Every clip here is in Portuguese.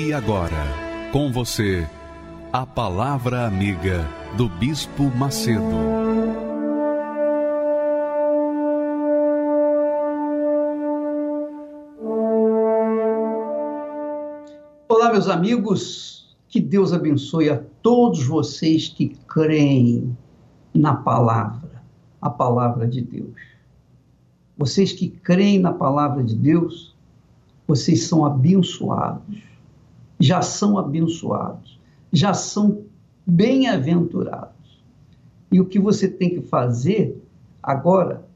E agora, com você, a Palavra Amiga do Bispo Macedo. Olá, meus amigos, que Deus abençoe a todos vocês que creem na palavra, a palavra de Deus. Vocês que creem na palavra de Deus, vocês são abençoados, já são abençoados já são bem-aventurados. E o que você tem que fazer agora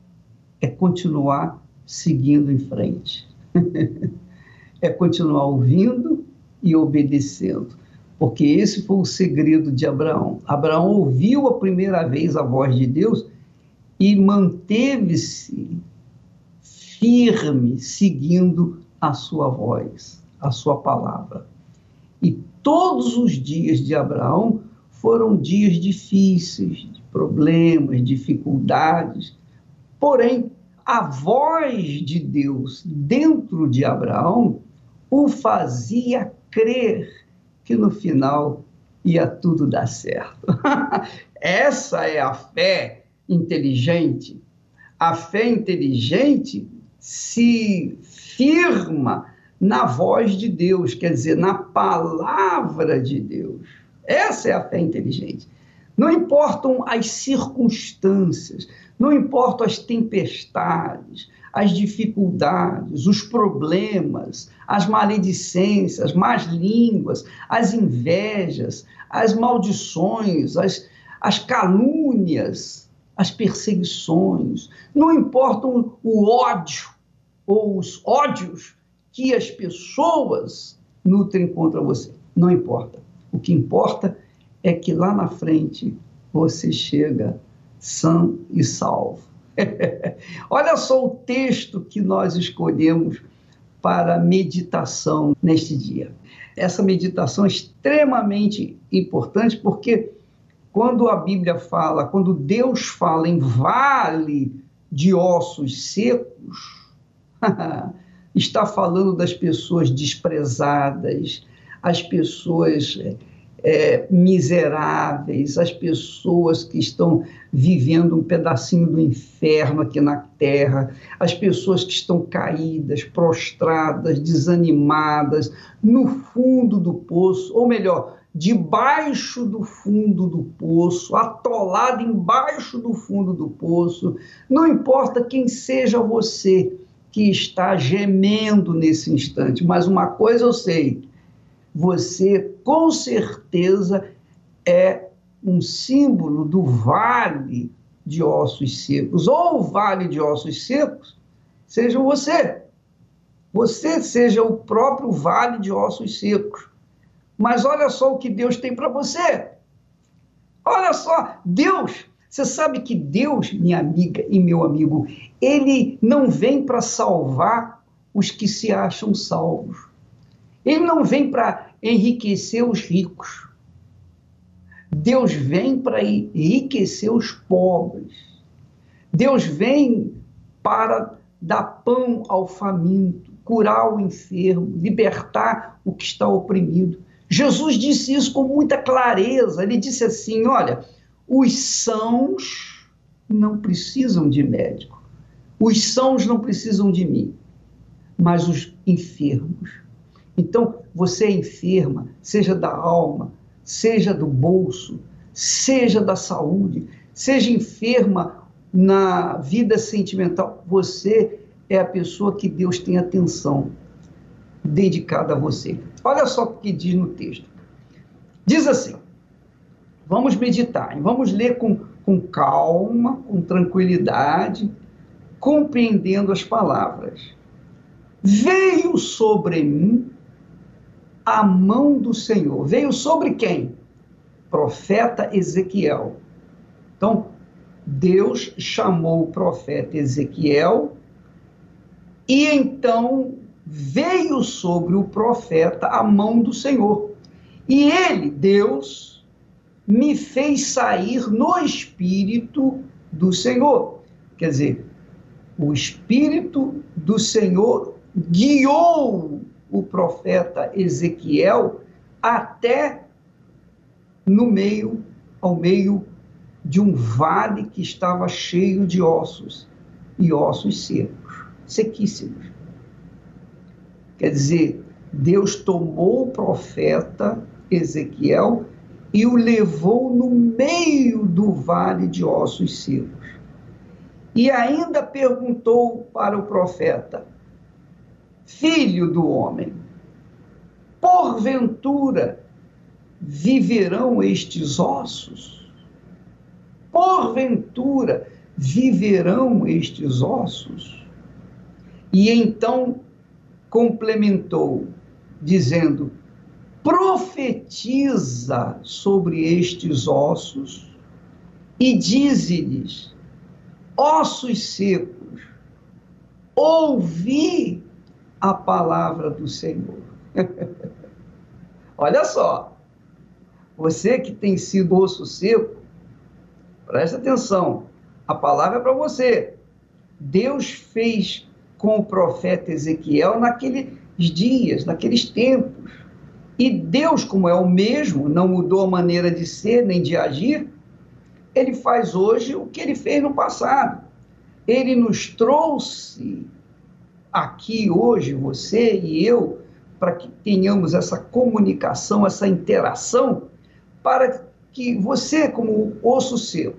é continuar seguindo em frente. é continuar ouvindo e obedecendo. Porque esse foi o segredo de Abraão. Abraão ouviu a primeira vez a voz de Deus e manteve-se firme, seguindo a sua voz, a sua palavra. E todos os dias de Abraão foram dias difíceis, de problemas, dificuldades. Porém, a voz de Deus dentro de Abraão o fazia crer que no final ia tudo dar certo. Essa é a fé inteligente. A fé inteligente se firma na voz de Deus, quer dizer, na palavra de Deus. Essa é a fé inteligente. Não importam as circunstâncias, não importam as tempestades, as dificuldades, os problemas, as maledicências, as más línguas, as invejas, as maldições, as, as calúnias, as perseguições, não importam o ódio ou os ódios que as pessoas nutrem contra você. Não importa. O que importa é que lá na frente você chega são e salvo. Olha só o texto que nós escolhemos para meditação neste dia. Essa meditação é extremamente importante porque quando a Bíblia fala, quando Deus fala em vale de ossos secos, está falando das pessoas desprezadas, as pessoas é, miseráveis, as pessoas que estão vivendo um pedacinho do inferno aqui na terra, as pessoas que estão caídas, prostradas, desanimadas, no fundo do poço, ou melhor, debaixo do fundo do poço, atolado embaixo do fundo do poço. Não importa quem seja você, que está gemendo nesse instante, mas uma coisa eu sei: você com certeza é um símbolo do vale de ossos secos, ou o vale de ossos secos, seja você. Você seja o próprio vale de ossos secos. Mas olha só o que Deus tem para você. Olha só, Deus você sabe que Deus, minha amiga e meu amigo, ele não vem para salvar os que se acham salvos. Ele não vem para enriquecer os ricos. Deus vem para enriquecer os pobres. Deus vem para dar pão ao faminto, curar o enfermo, libertar o que está oprimido. Jesus disse isso com muita clareza. Ele disse assim: Olha, os sãos não precisam de médico. Os sãos não precisam de mim, mas os enfermos. Então, você é enferma, seja da alma, seja do bolso, seja da saúde, seja enferma na vida sentimental, você é a pessoa que Deus tem atenção dedicada a você. Olha só o que diz no texto. Diz assim: Vamos meditar, vamos ler com, com calma, com tranquilidade, compreendendo as palavras. veio sobre mim a mão do Senhor. Veio sobre quem? Profeta Ezequiel. Então, Deus chamou o profeta Ezequiel e então veio sobre o profeta a mão do Senhor. E ele, Deus, me fez sair no espírito do Senhor. Quer dizer, o espírito do Senhor guiou o profeta Ezequiel até no meio, ao meio de um vale que estava cheio de ossos e ossos secos, sequíssimos. Quer dizer, Deus tomou o profeta Ezequiel e o levou no meio do vale de ossos secos. E ainda perguntou para o profeta: Filho do homem, porventura viverão estes ossos? Porventura viverão estes ossos? E então complementou, dizendo: profetiza sobre estes ossos e dize-lhes: ossos secos, ouvi a palavra do Senhor. Olha só, você que tem sido osso seco, preste atenção, a palavra é para você. Deus fez com o profeta Ezequiel naqueles dias, naqueles tempos. E Deus, como é o mesmo, não mudou a maneira de ser nem de agir, ele faz hoje o que ele fez no passado. Ele nos trouxe aqui hoje, você e eu, para que tenhamos essa comunicação, essa interação, para que você, como osso seu,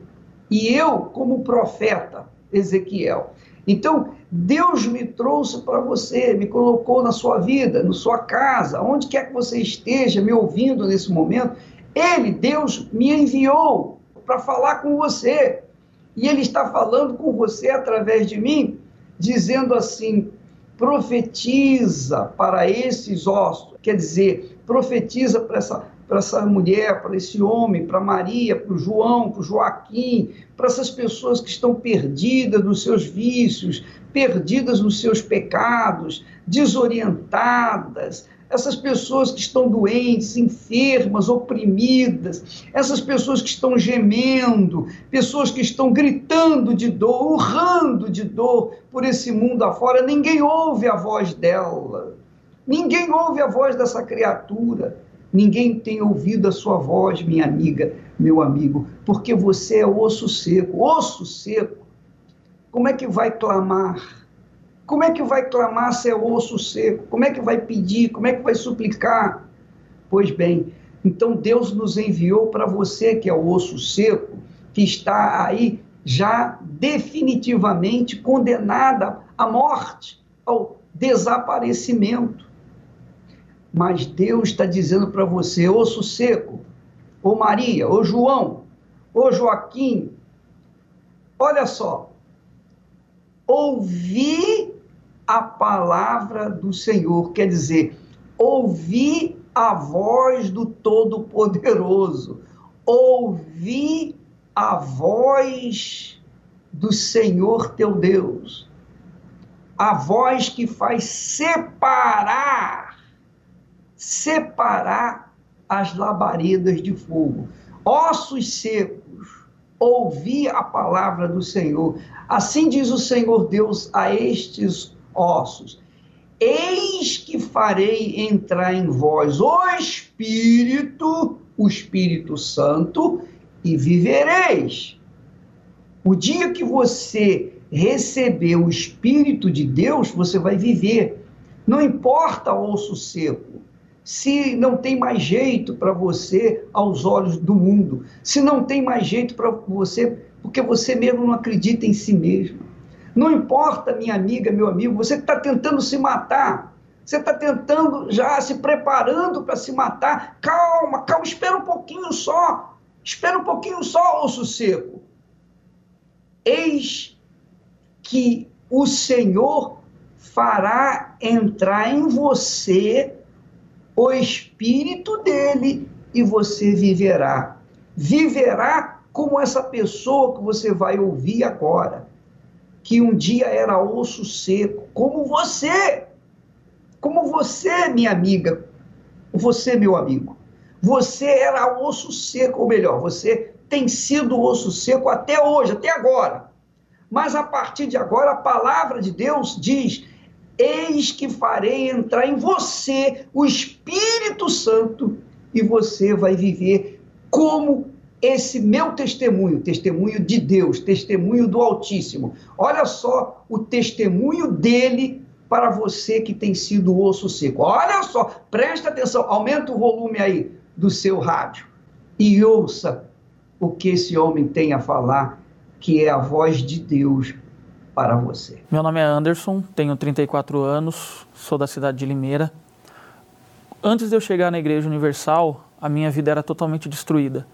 e eu, como profeta Ezequiel. Então, Deus me trouxe para você, me colocou na sua vida, na sua casa, onde quer que você esteja me ouvindo nesse momento. Ele, Deus, me enviou para falar com você. E Ele está falando com você através de mim, dizendo assim: profetiza para esses ossos, quer dizer, profetiza para essa, para essa mulher, para esse homem, para Maria, para o João, para o Joaquim, para essas pessoas que estão perdidas nos seus vícios, perdidas nos seus pecados, desorientadas, essas pessoas que estão doentes, enfermas, oprimidas, essas pessoas que estão gemendo, pessoas que estão gritando de dor, urrando de dor por esse mundo afora, ninguém ouve a voz dela, ninguém ouve a voz dessa criatura, ninguém tem ouvido a sua voz, minha amiga, meu amigo, porque você é osso seco, osso seco. Como é que vai clamar? Como é que vai clamar se é osso seco? Como é que vai pedir? Como é que vai suplicar? Pois bem, então Deus nos enviou para você que é o osso seco, que está aí já definitivamente condenada à morte, ao desaparecimento. Mas Deus está dizendo para você, osso seco, ô Maria, ô João, ô Joaquim, olha só, ouvi a palavra do Senhor, quer dizer, ouvi a voz do Todo-Poderoso, ouvi a voz do Senhor teu Deus, a voz que faz separar, separar as labaredas de fogo, ossos secos, ouvi a palavra do Senhor. Assim diz o Senhor Deus a estes ossos. Eis que farei entrar em vós o Espírito, o Espírito Santo, e vivereis. O dia que você receber o Espírito de Deus, você vai viver. Não importa osso seco, se não tem mais jeito para você aos olhos do mundo, se não tem mais jeito para você, porque você mesmo não acredita em si mesmo. Não importa, minha amiga, meu amigo, você está tentando se matar, você está tentando já se preparando para se matar. Calma, calma, espera um pouquinho só. Espera um pouquinho só, osso seco. Eis que o Senhor fará entrar em você o espírito dele e você viverá. Viverá como essa pessoa que você vai ouvir agora, que um dia era osso seco, como você. Como você, minha amiga, você, meu amigo. Você era osso seco, ou melhor, você tem sido osso seco até hoje, até agora. Mas a partir de agora, a palavra de Deus diz: Eis que farei entrar em você o Espírito Santo e você vai viver como esse meu testemunho, testemunho de Deus, testemunho do Altíssimo. Olha só o testemunho dele para você que tem sido osso seco. Olha só, presta atenção, aumenta o volume aí do seu rádio e ouça o que esse homem tem a falar que é a voz de Deus para você. Meu nome é Anderson, tenho 34 anos, sou da cidade de Limeira. Antes de eu chegar na Igreja Universal, a minha vida era totalmente destruída.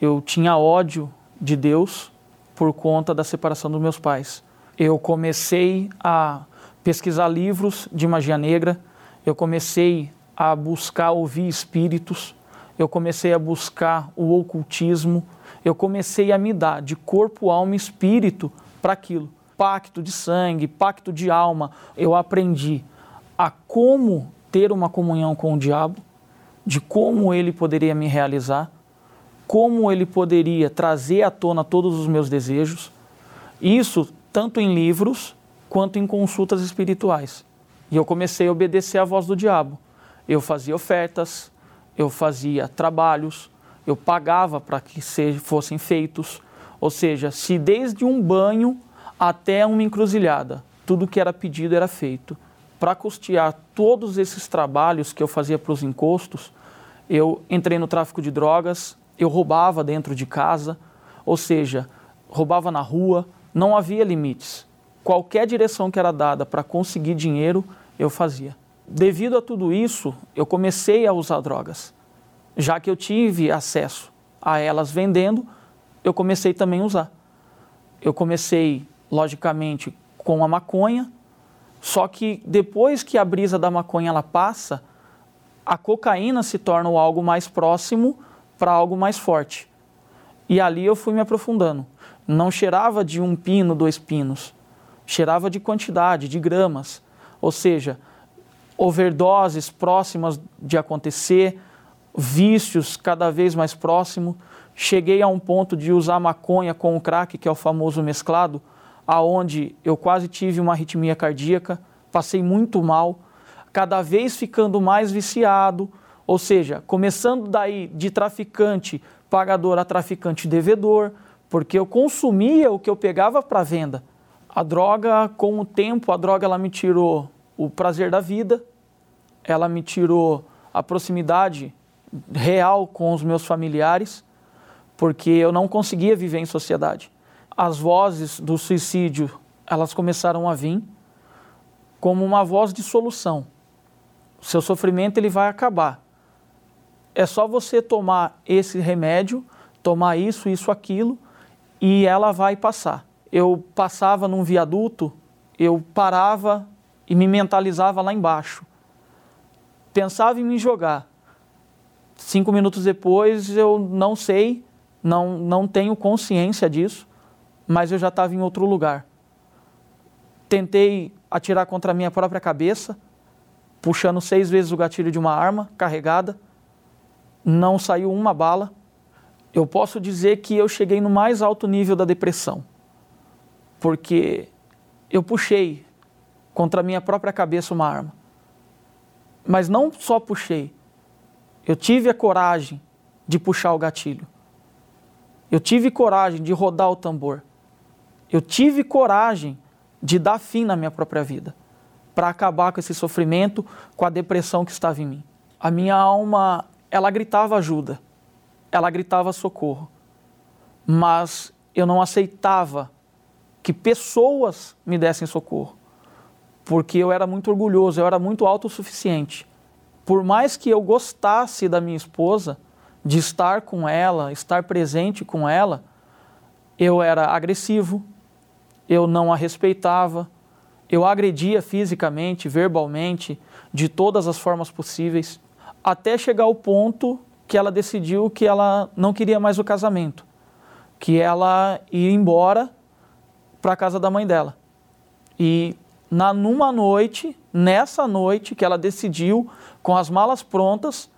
Eu tinha ódio de Deus por conta da separação dos meus pais. Eu comecei a pesquisar livros de magia negra, eu comecei a buscar ouvir espíritos, eu comecei a buscar o ocultismo, eu comecei a me dar de corpo, alma e espírito para aquilo. Pacto de sangue, pacto de alma. Eu aprendi a como ter uma comunhão com o diabo, de como ele poderia me realizar, como ele poderia trazer à tona todos os meus desejos. Isso tanto em livros quanto em consultas espirituais. E eu comecei a obedecer à voz do diabo. Eu fazia ofertas, eu fazia trabalhos, eu pagava para que fossem feitos. Ou seja, se desde um banho até uma encruzilhada, tudo que era pedido era feito. Para custear todos esses trabalhos que eu fazia para os encostos, eu entrei no tráfico de drogas, eu roubava dentro de casa, ou seja, roubava na rua, não havia limites. Qualquer direção que era dada para conseguir dinheiro, eu fazia. Devido a tudo isso, eu comecei a usar drogas já que eu tive acesso a elas vendendo, eu comecei também a usar. Eu comecei, logicamente, com a maconha, só que depois que a brisa da maconha ela passa, a cocaína se torna algo mais próximo para algo mais forte. E ali eu fui me aprofundando. Não cheirava de um pino, dois pinos, cheirava de quantidade, de gramas. Ou seja, overdoses próximas de acontecer, vícios cada vez mais próximo. Cheguei a um ponto de usar maconha com o crack, que é o famoso mesclado, aonde eu quase tive uma arritmia cardíaca, passei muito mal, cada vez ficando mais viciado, ou seja, começando daí de traficante pagador a traficante devedor, porque eu consumia o que eu pegava para venda. A droga, com o tempo, a droga ela me tirou o prazer da vida, ela me tirou a proximidade real com os meus familiares, porque eu não conseguia viver em sociedade. As vozes do suicídio, elas começaram a vir como uma voz de solução. Seu sofrimento ele vai acabar. É só você tomar esse remédio, tomar isso, isso, aquilo, e ela vai passar. Eu passava num viaduto, eu parava e me mentalizava lá embaixo. Pensava em me jogar. Cinco minutos depois, eu não sei, não, não tenho consciência disso, mas eu já estava em outro lugar. Tentei atirar contra a minha própria cabeça, puxando seis vezes o gatilho de uma arma carregada. Não saiu uma bala. Eu posso dizer que eu cheguei no mais alto nível da depressão, porque eu puxei contra a minha própria cabeça uma arma. Mas não só puxei, eu tive a coragem de puxar o gatilho. Eu tive coragem de rodar o tambor. Eu tive coragem de dar fim na minha própria vida, para acabar com esse sofrimento, com a depressão que estava em mim. A minha alma, ela gritava ajuda, ela gritava socorro, mas eu não aceitava que pessoas me dessem socorro, porque eu era muito orgulhoso, eu era muito autossuficiente por mais que eu gostasse da minha esposa, de estar com ela, estar presente com ela, eu era agressivo, eu não a respeitava, Eu agredia fisicamente, verbalmente, de todas as formas possíveis, até chegar ao ponto que ela decidiu que ela não queria mais o casamento, que ela ia embora para a casa da mãe dela. E na numa noite, nessa noite que ela decidiu, com as malas prontas,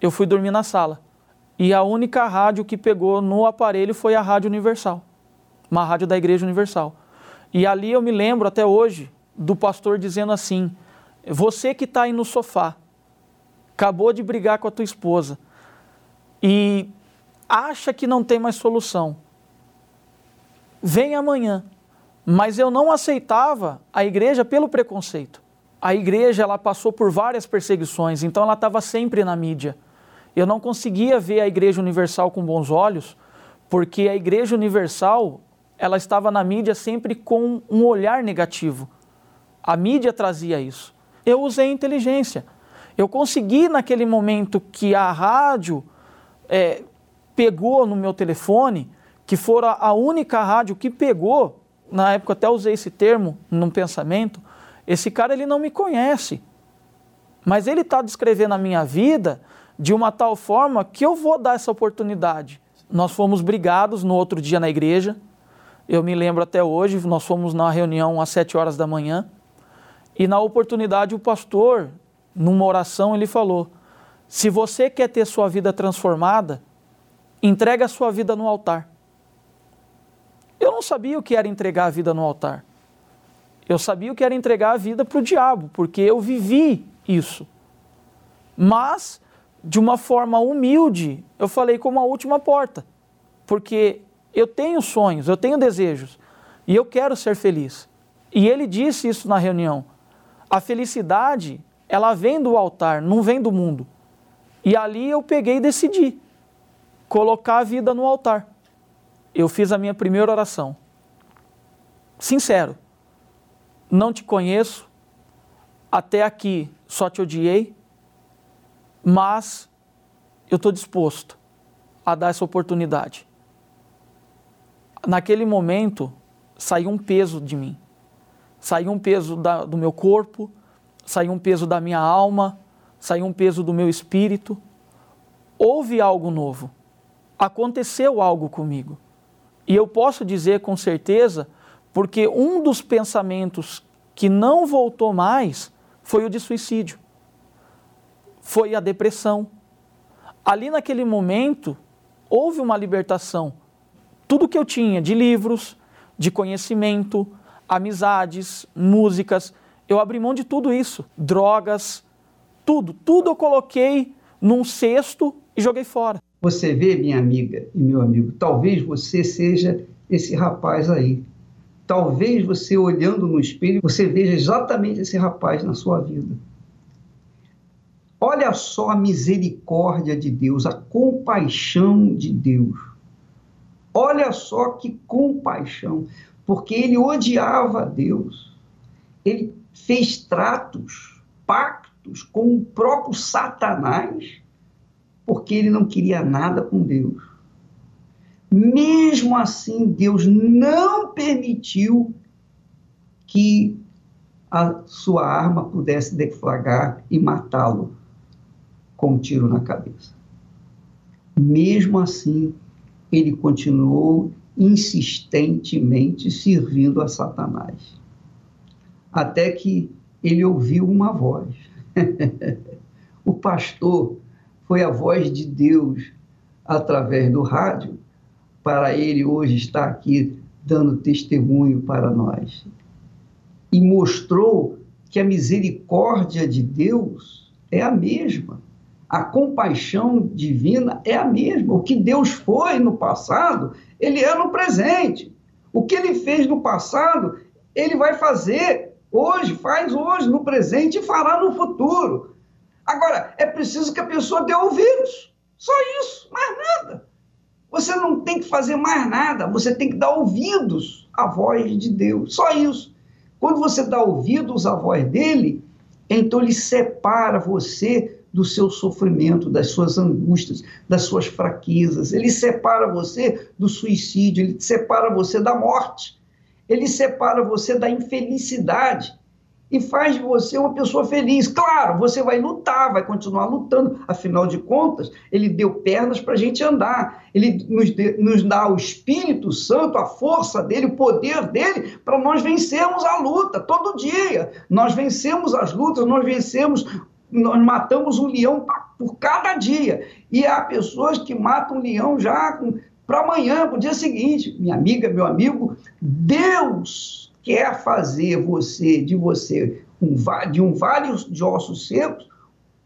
eu fui dormir na sala. E a única rádio que pegou no aparelho foi a Rádio Universal, uma rádio da Igreja Universal. E ali eu me lembro até hoje do pastor dizendo assim: Você que está aí no sofá, acabou de brigar com a tua esposa e acha que não tem mais solução, vem amanhã. Mas eu não aceitava a igreja pelo preconceito. A igreja ela passou por várias perseguições, então ela estava sempre na mídia. Eu não conseguia ver a Igreja Universal com bons olhos, porque a Igreja Universal ela estava na mídia sempre com um olhar negativo. A mídia trazia isso. Eu usei inteligência. Eu consegui, naquele momento que a rádio é, pegou no meu telefone, que fora a única rádio que pegou, na época até usei esse termo num pensamento, esse cara ele não me conhece, mas ele está descrevendo a minha vida de uma tal forma que eu vou dar essa oportunidade. Nós fomos brigados no outro dia na igreja, eu me lembro até hoje, nós fomos na reunião às sete horas da manhã e na oportunidade o pastor, numa oração, ele falou: se você quer ter sua vida transformada, entregue a sua vida no altar. Eu não sabia o que era entregar a vida no altar. Eu sabia o que era entregar a vida para o diabo, porque eu vivi isso. Mas, de uma forma humilde, eu falei como a última porta, porque eu tenho sonhos, eu tenho desejos e eu quero ser feliz. E ele disse isso na reunião. A felicidade, ela vem do altar, não vem do mundo. E ali eu peguei e decidi colocar a vida no altar. Eu fiz a minha primeira oração. Sincero. Não te conheço. Até aqui só te odiei. Mas eu estou disposto a dar essa oportunidade naquele momento, saiu um peso de mim. Saiu um peso da, do meu corpo, saiu um peso da minha alma, saiu um peso do meu espírito. Houve algo novo. Aconteceu algo comigo. E eu posso dizer com certeza, porque um dos pensamentos que não voltou mais foi o de suicídio. Foi a depressão. Ali naquele momento, houve uma libertação tudo que eu tinha de livros, de conhecimento, amizades, músicas, eu abri mão de tudo isso, drogas, tudo, tudo eu coloquei num cesto e joguei fora. Você vê, minha amiga e meu amigo, talvez você seja esse rapaz aí. Talvez você olhando no espelho, você veja exatamente esse rapaz na sua vida. Olha só a misericórdia de Deus, a compaixão de Deus. Olha só que compaixão, porque ele odiava Deus. Ele fez tratos, pactos com o próprio Satanás, porque ele não queria nada com Deus. Mesmo assim, Deus não permitiu que a sua arma pudesse deflagrar e matá-lo com um tiro na cabeça. Mesmo assim, ele continuou insistentemente servindo a Satanás. Até que ele ouviu uma voz. o pastor foi a voz de Deus através do rádio para ele hoje estar aqui dando testemunho para nós. E mostrou que a misericórdia de Deus é a mesma a compaixão divina é a mesma. O que Deus foi no passado, ele é no presente. O que ele fez no passado, ele vai fazer hoje, faz hoje, no presente e fará no futuro. Agora, é preciso que a pessoa dê ouvidos. Só isso, mais nada. Você não tem que fazer mais nada, você tem que dar ouvidos à voz de Deus. Só isso. Quando você dá ouvidos à voz dele, então ele separa você do seu sofrimento, das suas angústias, das suas fraquezas. Ele separa você do suicídio, ele separa você da morte. Ele separa você da infelicidade. e faz de você uma pessoa feliz. Claro, você vai lutar, vai continuar lutando, afinal de contas, ele deu pernas para a gente andar, ele nos, de, nos dá o Espírito Santo, a força dele, o poder dele, para nós vencermos a luta todo dia. Nós vencemos as lutas, nós vencemos, nós matamos um leão por cada dia. E há pessoas que matam um leão já para amanhã, para o dia seguinte. Minha amiga, meu amigo, Deus quer fazer você, de você, um, de um vale de ossos secos,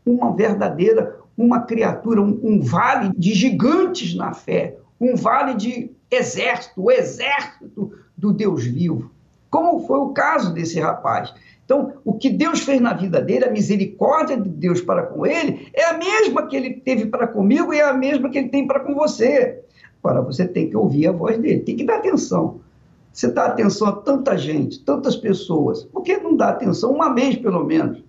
uma verdadeira, uma criatura, um, um vale de gigantes na fé, um vale de exército, o exército do Deus vivo. Como foi o caso desse rapaz. Então, o que Deus fez na vida dele, a misericórdia de Deus para com ele, é a mesma que ele teve para comigo e é a mesma que ele tem para com você. Agora, você tem que ouvir a voz dele, tem que dar atenção. Você dá atenção a tanta gente, tantas pessoas. Por que não dá atenção uma vez, pelo menos,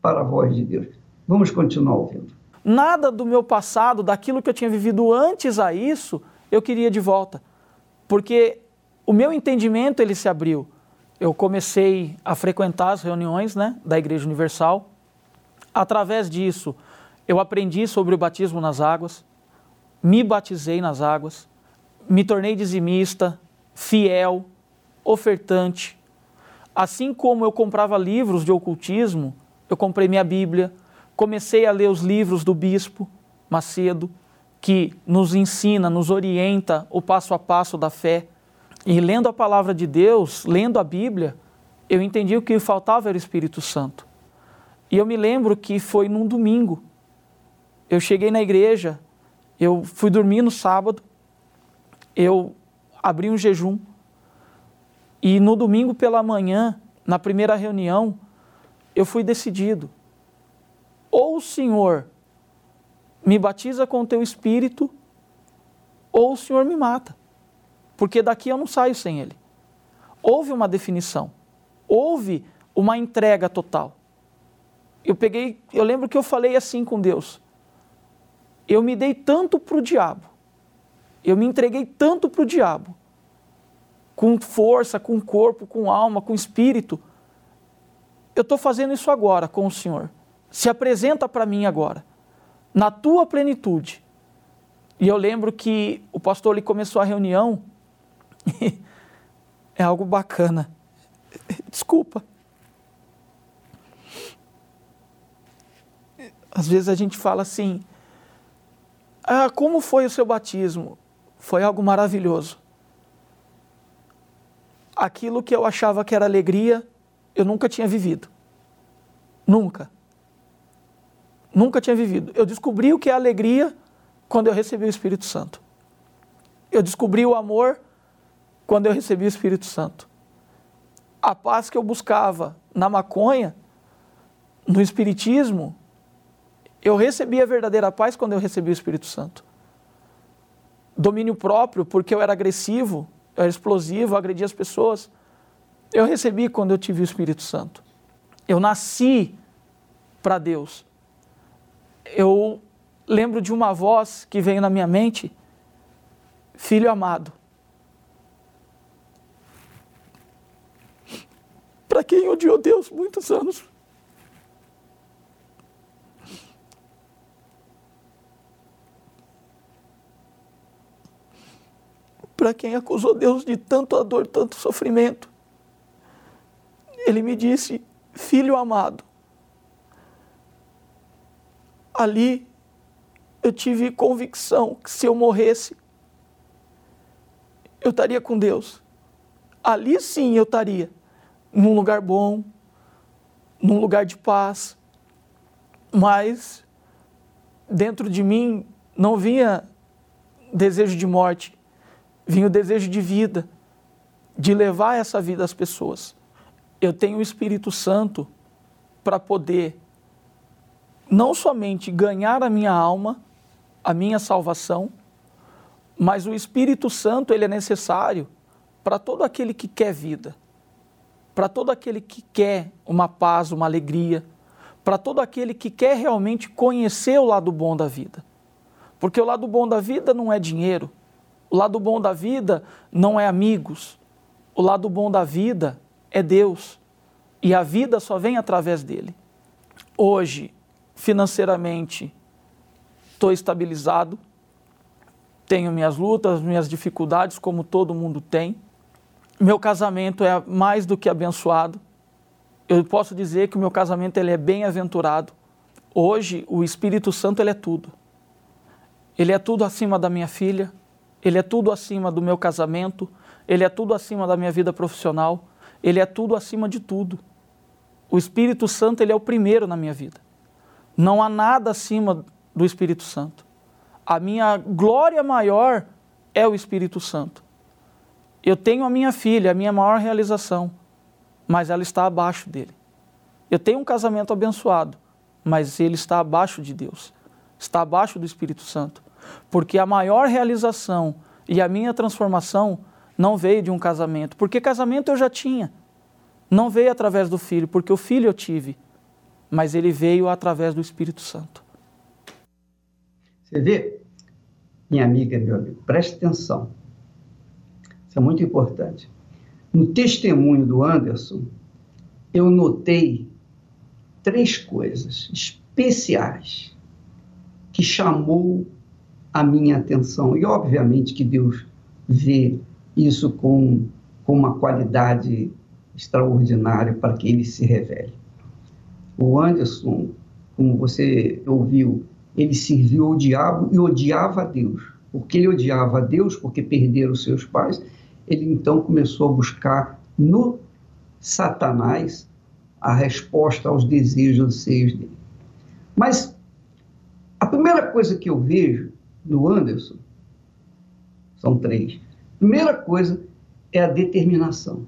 para a voz de Deus? Vamos continuar ouvindo. Nada do meu passado, daquilo que eu tinha vivido antes a isso, eu queria de volta. Porque o meu entendimento ele se abriu. Eu comecei a frequentar as reuniões né, da Igreja Universal. Através disso, eu aprendi sobre o batismo nas águas, me batizei nas águas, me tornei dizimista, fiel, ofertante. Assim como eu comprava livros de ocultismo, eu comprei minha Bíblia, comecei a ler os livros do bispo Macedo, que nos ensina, nos orienta o passo a passo da fé. E lendo a palavra de Deus, lendo a Bíblia, eu entendi o que faltava era o Espírito Santo. E eu me lembro que foi num domingo. Eu cheguei na igreja, eu fui dormir no sábado, eu abri um jejum. E no domingo pela manhã, na primeira reunião, eu fui decidido. Ou o Senhor me batiza com o teu espírito, ou o Senhor me mata. Porque daqui eu não saio sem ele. Houve uma definição. Houve uma entrega total. Eu peguei, eu lembro que eu falei assim com Deus. Eu me dei tanto para o diabo eu me entreguei tanto para o diabo, com força, com corpo, com alma, com espírito. Eu estou fazendo isso agora com o Senhor. Se apresenta para mim agora, na tua plenitude. E eu lembro que o pastor ele começou a reunião. é algo bacana. Desculpa. Às vezes a gente fala assim: ah, como foi o seu batismo? foi algo maravilhoso. Aquilo que eu achava que era alegria, eu nunca tinha vivido. Nunca. Nunca tinha vivido. Eu descobri o que é alegria quando eu recebi o Espírito Santo. Eu descobri o amor quando eu recebi o Espírito Santo. A paz que eu buscava na maconha, no Espiritismo, eu recebi a verdadeira paz quando eu recebi o Espírito Santo domínio próprio, porque eu era agressivo, eu era explosivo, eu agredia as pessoas. Eu recebi quando eu tive o Espírito Santo. Eu nasci para Deus. Eu lembro de uma voz que veio na minha mente: Filho amado. Para quem odiou Deus muitos anos. para quem acusou Deus de tanta dor, tanto sofrimento. Ele me disse: Filho amado, ali eu tive convicção que se eu morresse, eu estaria com Deus. Ali sim eu estaria, num lugar bom, num lugar de paz, mas dentro de mim não vinha desejo de morte, vinha o desejo de vida, de levar essa vida às pessoas. Eu tenho o Espírito Santo para poder não somente ganhar a minha alma, a minha salvação, mas o Espírito Santo ele é necessário para todo aquele que quer vida, para todo aquele que quer uma paz, uma alegria, para todo aquele que quer realmente conhecer o lado bom da vida. Porque o lado bom da vida não é dinheiro, o lado bom da vida não é amigos. O lado bom da vida é Deus. E a vida só vem através dele. Hoje, financeiramente, estou estabilizado, tenho minhas lutas, minhas dificuldades, como todo mundo tem. Meu casamento é mais do que abençoado. Eu posso dizer que o meu casamento ele é bem-aventurado. Hoje, o Espírito Santo ele é tudo. Ele é tudo acima da minha filha, ele é tudo acima do meu casamento, ele é tudo acima da minha vida profissional, ele é tudo acima de tudo. O Espírito Santo ele é o primeiro na minha vida. Não há nada acima do Espírito Santo. A minha glória maior é o Espírito Santo. Eu tenho a minha filha, a minha maior realização, mas ela está abaixo dele. Eu tenho um casamento abençoado, mas ele está abaixo de Deus, está abaixo do Espírito Santo. Porque a maior realização e a minha transformação não veio de um casamento, porque casamento eu já tinha. Não veio através do filho, porque o filho eu tive, mas ele veio através do Espírito Santo. Você vê, minha amiga, meu amigo, preste atenção. Isso é muito importante. No testemunho do Anderson, eu notei três coisas especiais que chamou a minha atenção. E, obviamente, que Deus vê isso com, com uma qualidade extraordinária para que ele se revele. O Anderson, como você ouviu, ele serviu o diabo e odiava a Deus. Porque ele odiava a Deus, porque perderam seus pais, ele então começou a buscar no Satanás a resposta aos desejos anseios dele. Mas a primeira coisa que eu vejo no Anderson são três. Primeira coisa é a determinação.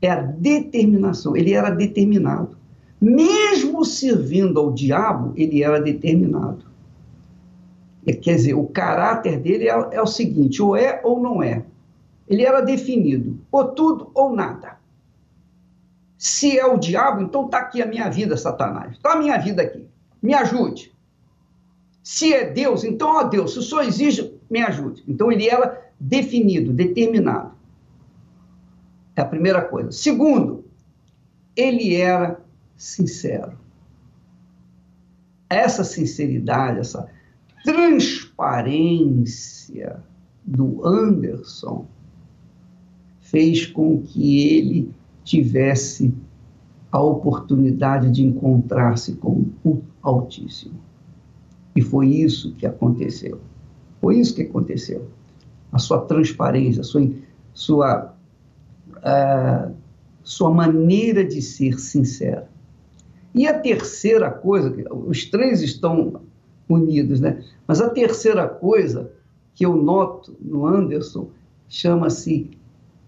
É a determinação. Ele era determinado. Mesmo servindo ao diabo, ele era determinado. Quer dizer, o caráter dele é, é o seguinte: ou é ou não é. Ele era definido, ou tudo ou nada. Se é o diabo, então está aqui a minha vida, Satanás. Está a minha vida aqui. Me ajude. Se é Deus, então, ó Deus, se Senhor exige, me ajude. Então ele era definido, determinado. É a primeira coisa. Segundo, ele era sincero. Essa sinceridade, essa transparência do Anderson fez com que ele tivesse a oportunidade de encontrar-se com o Altíssimo. E foi isso que aconteceu. Foi isso que aconteceu. A sua transparência, a sua, sua, uh, sua maneira de ser sincera. E a terceira coisa, os três estão unidos, né? Mas a terceira coisa que eu noto no Anderson chama-se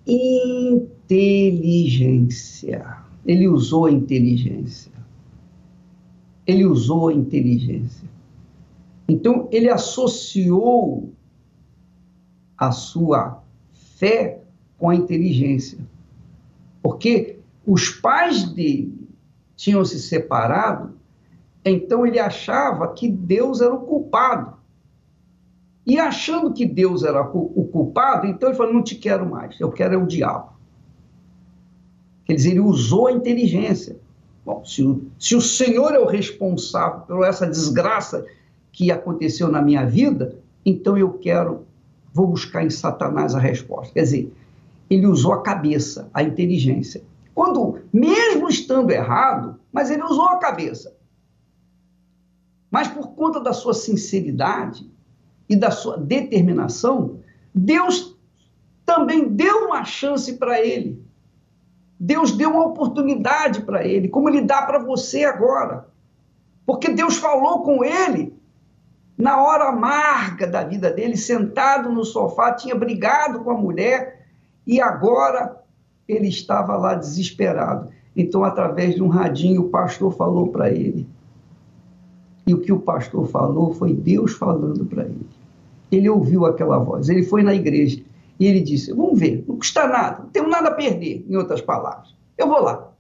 inteligência. Ele usou a inteligência. Ele usou a inteligência. Então, ele associou a sua fé com a inteligência. Porque os pais dele tinham se separado, então ele achava que Deus era o culpado. E achando que Deus era o culpado, então ele falou: Não te quero mais, eu quero é o diabo. Quer dizer, ele usou a inteligência. Bom, se o, se o Senhor é o responsável por essa desgraça que aconteceu na minha vida, então eu quero, vou buscar em Satanás a resposta. Quer dizer, ele usou a cabeça, a inteligência. Quando, mesmo estando errado, mas ele usou a cabeça. Mas por conta da sua sinceridade e da sua determinação, Deus também deu uma chance para ele. Deus deu uma oportunidade para ele, como ele dá para você agora. Porque Deus falou com ele na hora amarga da vida dele, sentado no sofá, tinha brigado com a mulher e agora ele estava lá desesperado. Então, através de um radinho, o pastor falou para ele. E o que o pastor falou foi Deus falando para ele. Ele ouviu aquela voz, ele foi na igreja e ele disse: Vamos ver, não custa nada, não tenho nada a perder, em outras palavras. Eu vou lá.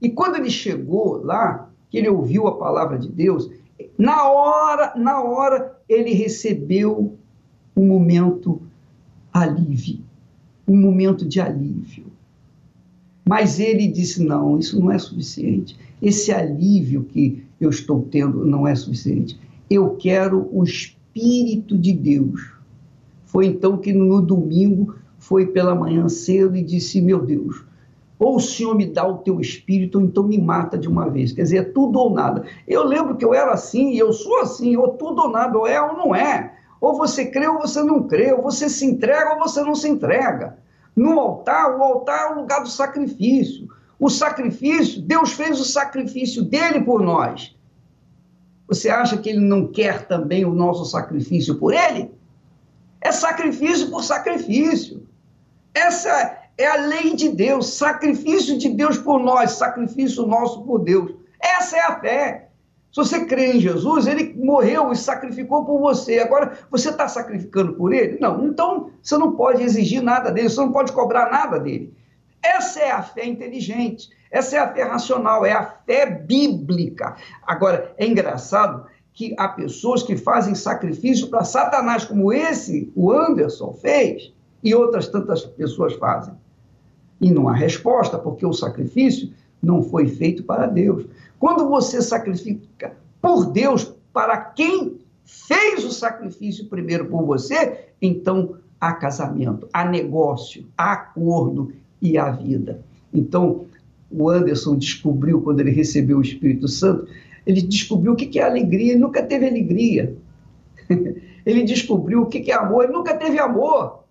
E quando ele chegou lá, que ele ouviu a palavra de Deus, na hora, na hora ele recebeu um momento alívio, um momento de alívio. Mas ele disse: não, isso não é suficiente. Esse alívio que eu estou tendo não é suficiente. Eu quero o Espírito de Deus. Foi então que no domingo foi pela manhã cedo e disse: Meu Deus, ou o Senhor me dá o teu espírito, ou então me mata de uma vez. Quer dizer, é tudo ou nada. Eu lembro que eu era assim, e eu sou assim, ou tudo ou nada, ou é ou não é. Ou você crê ou você não crê, ou você se entrega ou você não se entrega. No altar, o altar é o lugar do sacrifício. O sacrifício, Deus fez o sacrifício dele por nós. Você acha que ele não quer também o nosso sacrifício por ele? É sacrifício por sacrifício. Essa é a lei de Deus, sacrifício de Deus por nós, sacrifício nosso por Deus. Essa é a fé. Se você crê em Jesus, ele morreu e sacrificou por você. Agora, você está sacrificando por ele? Não. Então, você não pode exigir nada dele, você não pode cobrar nada dele. Essa é a fé inteligente, essa é a fé racional, é a fé bíblica. Agora, é engraçado que há pessoas que fazem sacrifício para Satanás, como esse, o Anderson, fez, e outras tantas pessoas fazem. E não há resposta, porque o sacrifício não foi feito para Deus. Quando você sacrifica por Deus, para quem fez o sacrifício primeiro por você, então há casamento, há negócio, há acordo e há vida. Então, o Anderson descobriu, quando ele recebeu o Espírito Santo, ele descobriu o que é alegria, ele nunca teve alegria. Ele descobriu o que é amor, ele nunca teve amor.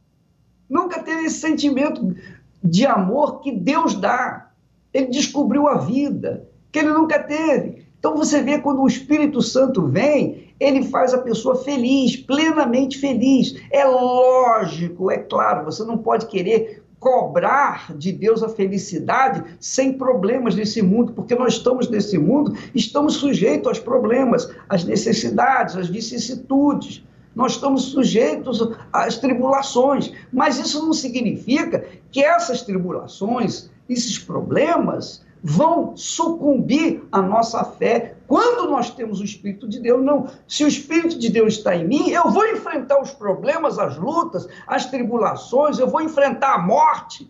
Nunca teve esse sentimento de amor que Deus dá. Ele descobriu a vida que ele nunca teve. Então você vê quando o Espírito Santo vem, ele faz a pessoa feliz, plenamente feliz. É lógico, é claro, você não pode querer cobrar de Deus a felicidade sem problemas nesse mundo, porque nós estamos nesse mundo, estamos sujeitos aos problemas, às necessidades, às vicissitudes. Nós estamos sujeitos às tribulações, mas isso não significa que essas tribulações, esses problemas, vão sucumbir à nossa fé quando nós temos o Espírito de Deus. Não. Se o Espírito de Deus está em mim, eu vou enfrentar os problemas, as lutas, as tribulações, eu vou enfrentar a morte,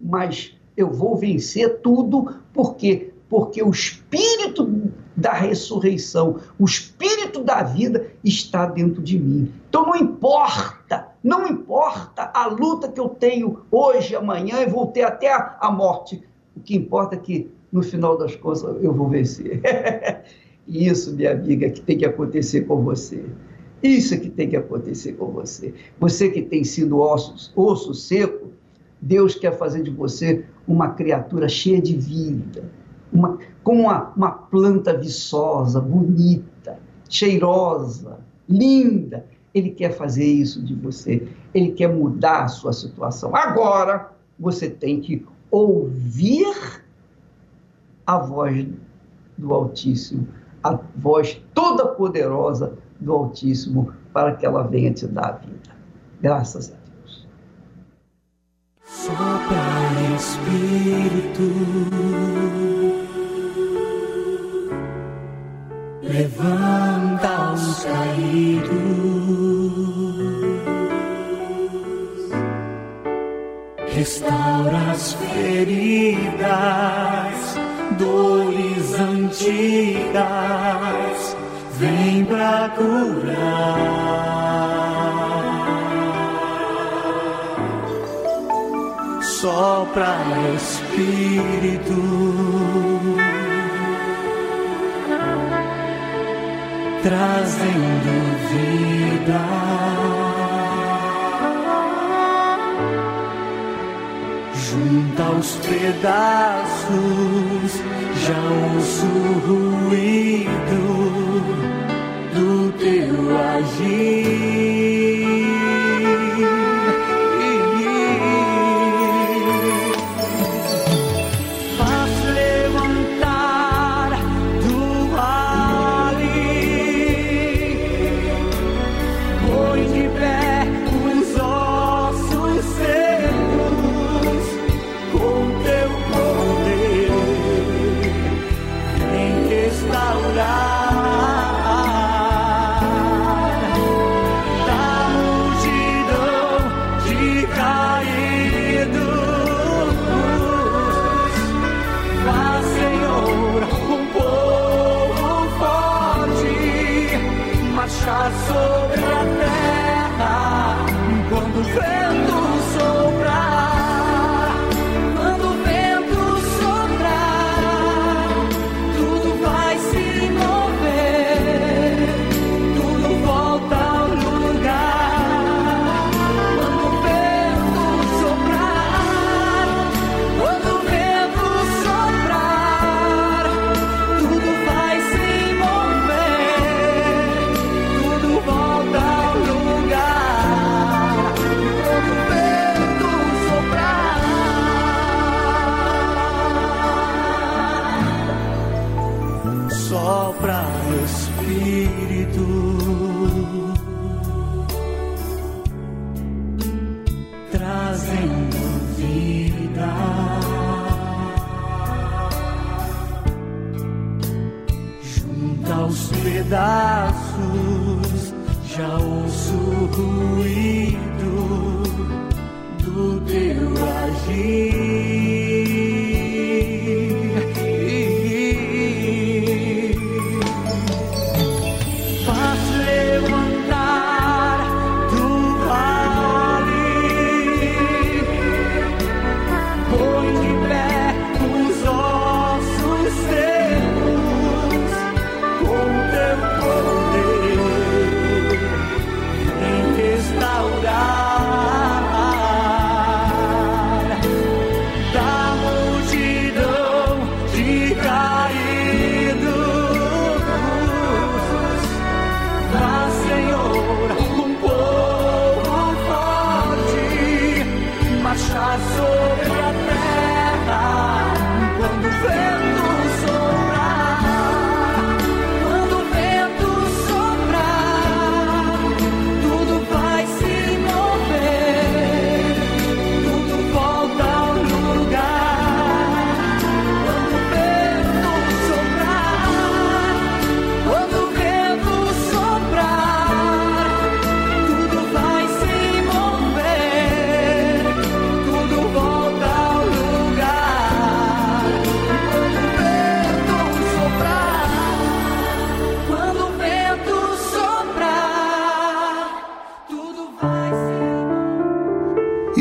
mas eu vou vencer tudo, porque porque o espírito da ressurreição, o espírito da vida está dentro de mim. Então não importa, não importa a luta que eu tenho hoje, amanhã e vou ter até a, a morte. O que importa é que, no final das contas, eu vou vencer. Isso, minha amiga, que tem que acontecer com você. Isso é que tem que acontecer com você. Você que tem sido osso, osso seco, Deus quer fazer de você uma criatura cheia de vida, uma, com uma, uma planta viçosa, bonita, cheirosa, linda. Ele quer fazer isso de você. Ele quer mudar a sua situação. Agora, você tem que ouvir a voz do Altíssimo, a voz toda poderosa do Altíssimo, para que ela venha te dar a vida. Graças a Deus. Sopra Espírito, levanta os caídos. restaura as feridas, dores antigas, vem pra curar. Sopra Espírito. Trazendo vida. Junta os pedaços, já ouço o ruído do teu agir.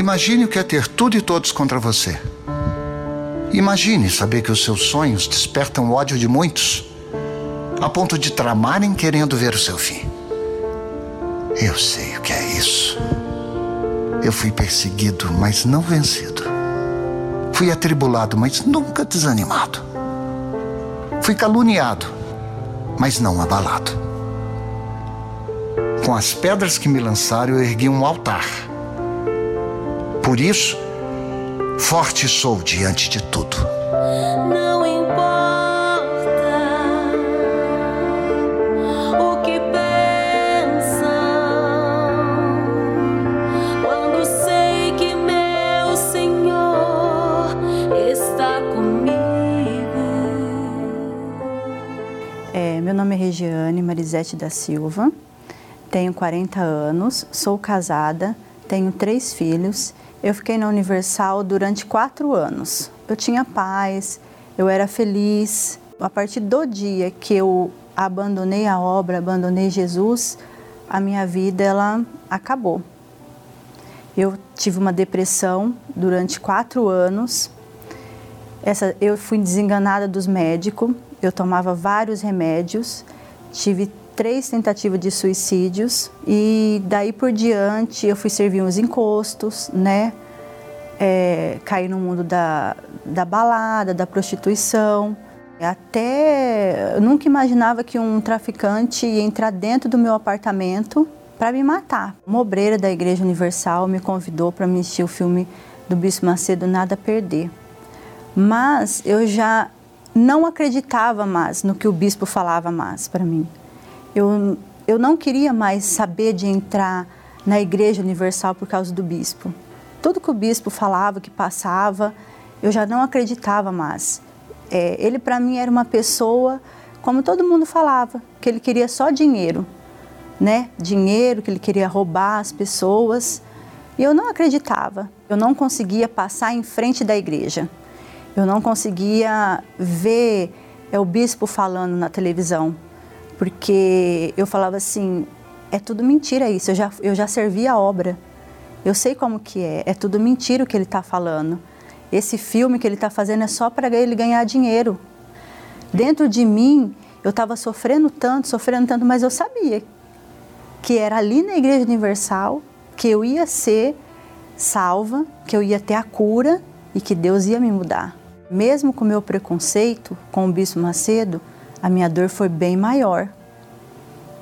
Imagine o que é ter tudo e todos contra você. Imagine saber que os seus sonhos despertam ódio de muitos, a ponto de tramarem querendo ver o seu fim. Eu sei o que é isso. Eu fui perseguido, mas não vencido. Fui atribulado, mas nunca desanimado. Fui caluniado, mas não abalado. Com as pedras que me lançaram, eu ergui um altar por isso, forte sou diante de tudo. Não importa o que pensam, quando sei que meu Senhor está comigo. É, meu nome é Regiane Marisete da Silva, tenho 40 anos, sou casada, tenho três filhos eu fiquei na Universal durante quatro anos. Eu tinha paz, eu era feliz. A partir do dia que eu abandonei a obra, abandonei Jesus, a minha vida ela acabou. Eu tive uma depressão durante quatro anos. Essa, eu fui desenganada dos médicos. Eu tomava vários remédios. Tive três tentativas de suicídios e daí por diante eu fui servir uns encostos, né? É, caí no mundo da, da balada, da prostituição. Até eu nunca imaginava que um traficante ia entrar dentro do meu apartamento para me matar. Uma obreira da Igreja Universal me convidou para assistir o filme do Bispo Macedo Nada a Perder. Mas eu já não acreditava mais no que o bispo falava mais para mim. Eu, eu não queria mais saber de entrar na Igreja Universal por causa do bispo. Tudo que o bispo falava, que passava, eu já não acreditava mais. É, ele, para mim, era uma pessoa, como todo mundo falava, que ele queria só dinheiro, né? Dinheiro, que ele queria roubar as pessoas. E eu não acreditava. Eu não conseguia passar em frente da igreja. Eu não conseguia ver é, o bispo falando na televisão porque eu falava assim, é tudo mentira isso, eu já, eu já servi a obra. Eu sei como que é. É tudo mentira o que ele está falando. Esse filme que ele está fazendo é só para ele ganhar dinheiro. Dentro de mim, eu estava sofrendo tanto, sofrendo tanto, mas eu sabia que era ali na Igreja Universal que eu ia ser salva, que eu ia ter a cura e que Deus ia me mudar. Mesmo com o meu preconceito com o Bispo Macedo, a minha dor foi bem maior.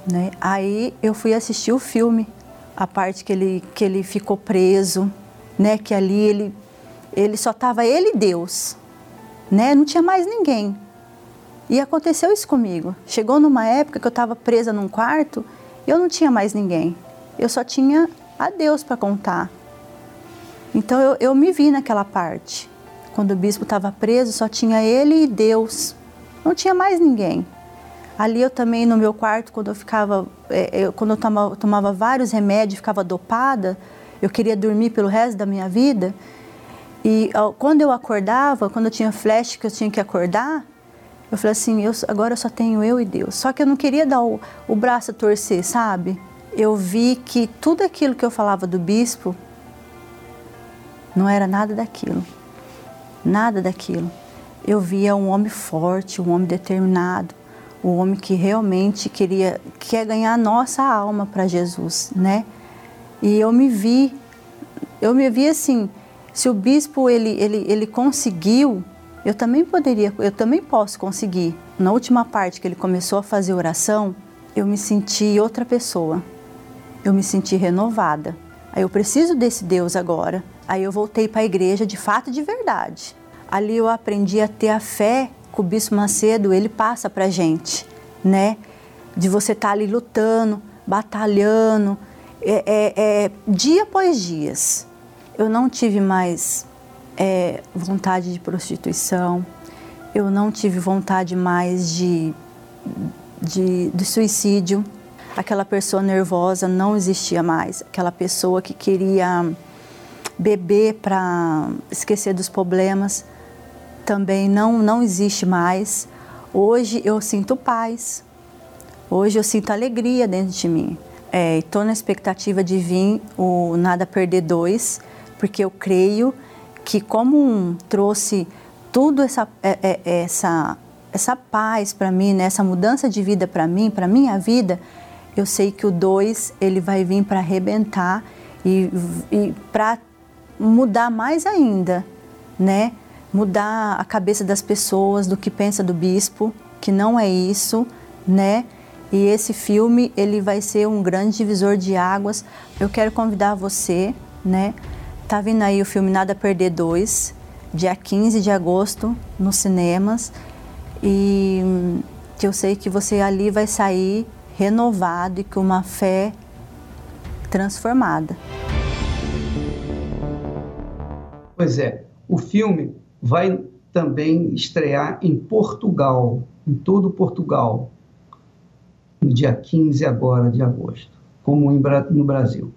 Né? Aí eu fui assistir o filme, a parte que ele, que ele ficou preso, né? que ali ele, ele só estava ele e Deus, né? não tinha mais ninguém. E aconteceu isso comigo. Chegou numa época que eu estava presa num quarto e eu não tinha mais ninguém. Eu só tinha a Deus para contar. Então eu, eu me vi naquela parte. Quando o bispo estava preso, só tinha ele e Deus. Não tinha mais ninguém. Ali eu também, no meu quarto, quando eu ficava, é, eu, quando eu tomava, tomava vários remédios, ficava dopada, eu queria dormir pelo resto da minha vida. E quando eu acordava, quando eu tinha flash que eu tinha que acordar, eu falei assim, eu, agora só tenho eu e Deus. Só que eu não queria dar o, o braço a torcer, sabe? Eu vi que tudo aquilo que eu falava do bispo não era nada daquilo. Nada daquilo. Eu via um homem forte, um homem determinado, um homem que realmente queria quer ganhar a nossa alma para Jesus, né? E eu me vi, eu me vi assim, se o bispo ele, ele, ele conseguiu, eu também poderia, eu também posso conseguir. Na última parte que ele começou a fazer oração, eu me senti outra pessoa. Eu me senti renovada. Aí eu preciso desse Deus agora. Aí eu voltei para a igreja de fato de verdade. Ali eu aprendi a ter a fé que o Bispo Macedo ele passa para gente, né? De você estar tá ali lutando, batalhando, é, é, é, dia após dias. Eu não tive mais é, vontade de prostituição, eu não tive vontade mais de, de, de suicídio. Aquela pessoa nervosa não existia mais. Aquela pessoa que queria beber para esquecer dos problemas também não, não existe mais. Hoje eu sinto paz, hoje eu sinto alegria dentro de mim. Estou é, na expectativa de vir o Nada Perder 2, porque eu creio que como um trouxe tudo essa, é, é, essa, essa paz para mim, né? essa mudança de vida para mim, para minha vida, eu sei que o 2 ele vai vir para arrebentar e, e para mudar mais ainda, né? Mudar a cabeça das pessoas do que pensa do bispo, que não é isso, né? E esse filme, ele vai ser um grande divisor de águas. Eu quero convidar você, né? Tá vindo aí o filme Nada Perder 2, dia 15 de agosto, nos cinemas. E que eu sei que você ali vai sair renovado e com uma fé transformada. Pois é, o filme vai também estrear em Portugal, em todo Portugal, no dia 15 agora de agosto, como no Brasil.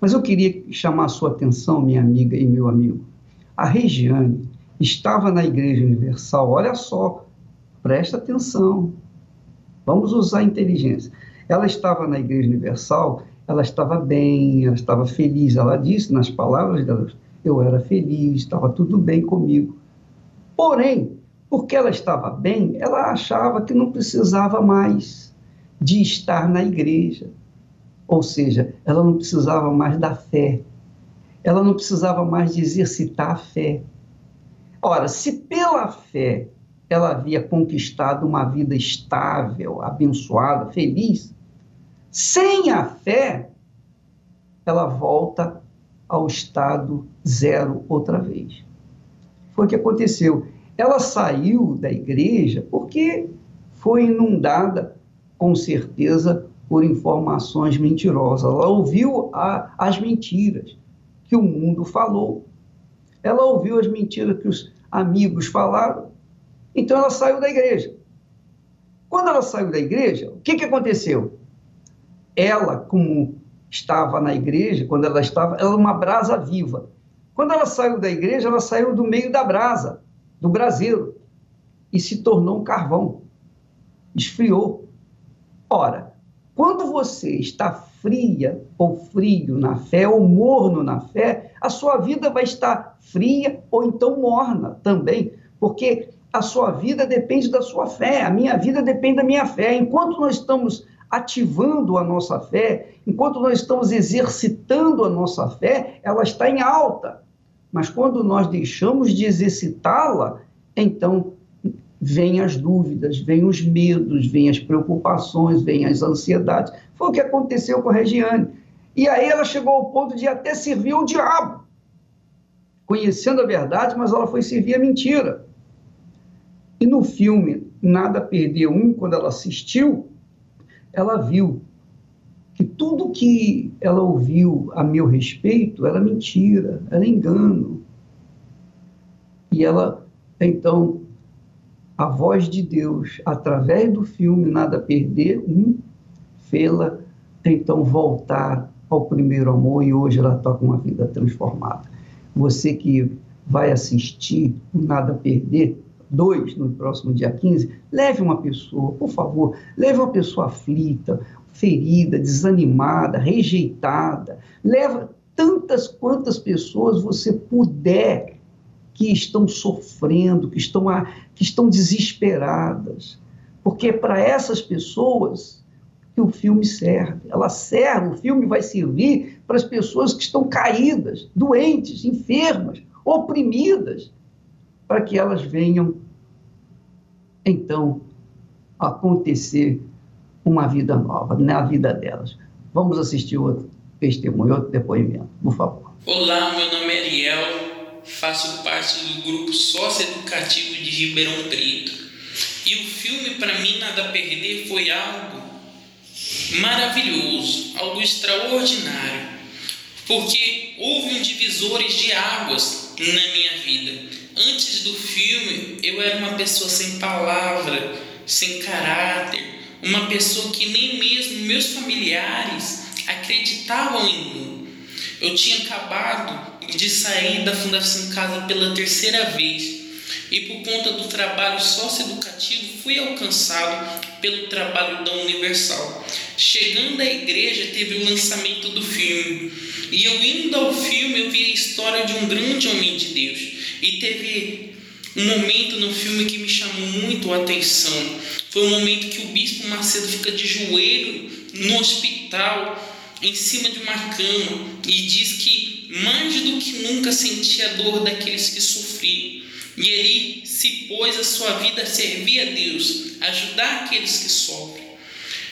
Mas eu queria chamar a sua atenção, minha amiga e meu amigo. A Regiane estava na Igreja Universal, olha só, presta atenção, vamos usar a inteligência. Ela estava na Igreja Universal, ela estava bem, ela estava feliz, ela disse nas palavras dela, eu era feliz, estava tudo bem comigo. Porém, porque ela estava bem, ela achava que não precisava mais de estar na igreja. Ou seja, ela não precisava mais da fé. Ela não precisava mais de exercitar a fé. Ora, se pela fé ela havia conquistado uma vida estável, abençoada, feliz, sem a fé, ela volta ao estado zero outra vez. Foi o que aconteceu. Ela saiu da igreja porque foi inundada, com certeza, por informações mentirosas. Ela ouviu a, as mentiras que o mundo falou. Ela ouviu as mentiras que os amigos falaram. Então ela saiu da igreja. Quando ela saiu da igreja, o que, que aconteceu? Ela, como estava na igreja, quando ela estava, ela era uma brasa viva. Quando ela saiu da igreja, ela saiu do meio da brasa, do braseiro, e se tornou um carvão. Esfriou. Ora, quando você está fria ou frio na fé, ou morno na fé, a sua vida vai estar fria ou então morna também, porque a sua vida depende da sua fé, a minha vida depende da minha fé. Enquanto nós estamos ativando a nossa fé, enquanto nós estamos exercitando a nossa fé, ela está em alta. Mas quando nós deixamos de exercitá-la, então vêm as dúvidas, vêm os medos, vêm as preocupações, vêm as ansiedades. Foi o que aconteceu com a Regiane. E aí ela chegou ao ponto de até servir ao diabo, conhecendo a verdade, mas ela foi servir a mentira. E no filme Nada Perdeu Um, quando ela assistiu, ela viu que tudo que ela ouviu a meu respeito era mentira, era engano. E ela, então, a voz de Deus, através do filme Nada Perder, um, fê-la então voltar ao primeiro amor e hoje ela está com uma vida transformada. Você que vai assistir o Nada Perder, dois, no próximo dia 15, leve uma pessoa, por favor, leve uma pessoa aflita, ferida, desanimada, rejeitada, leva tantas quantas pessoas você puder que estão sofrendo, que estão, que estão desesperadas. Porque é para essas pessoas que o filme serve. Ela serve, o filme vai servir para as pessoas que estão caídas, doentes, enfermas, oprimidas, para que elas venham, então, acontecer uma vida nova na vida delas. Vamos assistir outro testemunho, outro depoimento, por favor. Olá, meu nome é Ariel, faço parte do grupo socioeducativo de Ribeirão Preto. E o filme, para mim, Nada a Perder, foi algo maravilhoso, algo extraordinário, porque houve um divisores de águas na minha vida. Antes do filme, eu era uma pessoa sem palavra, sem caráter, uma pessoa que nem mesmo meus familiares acreditavam em mim. Eu tinha acabado de sair da Fundação Casa pela terceira vez e por conta do trabalho socioeducativo fui alcançado pelo trabalho da Universal. Chegando à igreja teve o lançamento do filme e eu indo ao filme eu vi a história de um grande homem de Deus e teve um momento no filme que me chamou muito a atenção. Foi o momento que o bispo Macedo fica de joelho no hospital, em cima de uma cama, e diz que mais do que nunca sentia a dor daqueles que sofriam. E ele se pôs a sua vida a servir a Deus, ajudar aqueles que sofrem.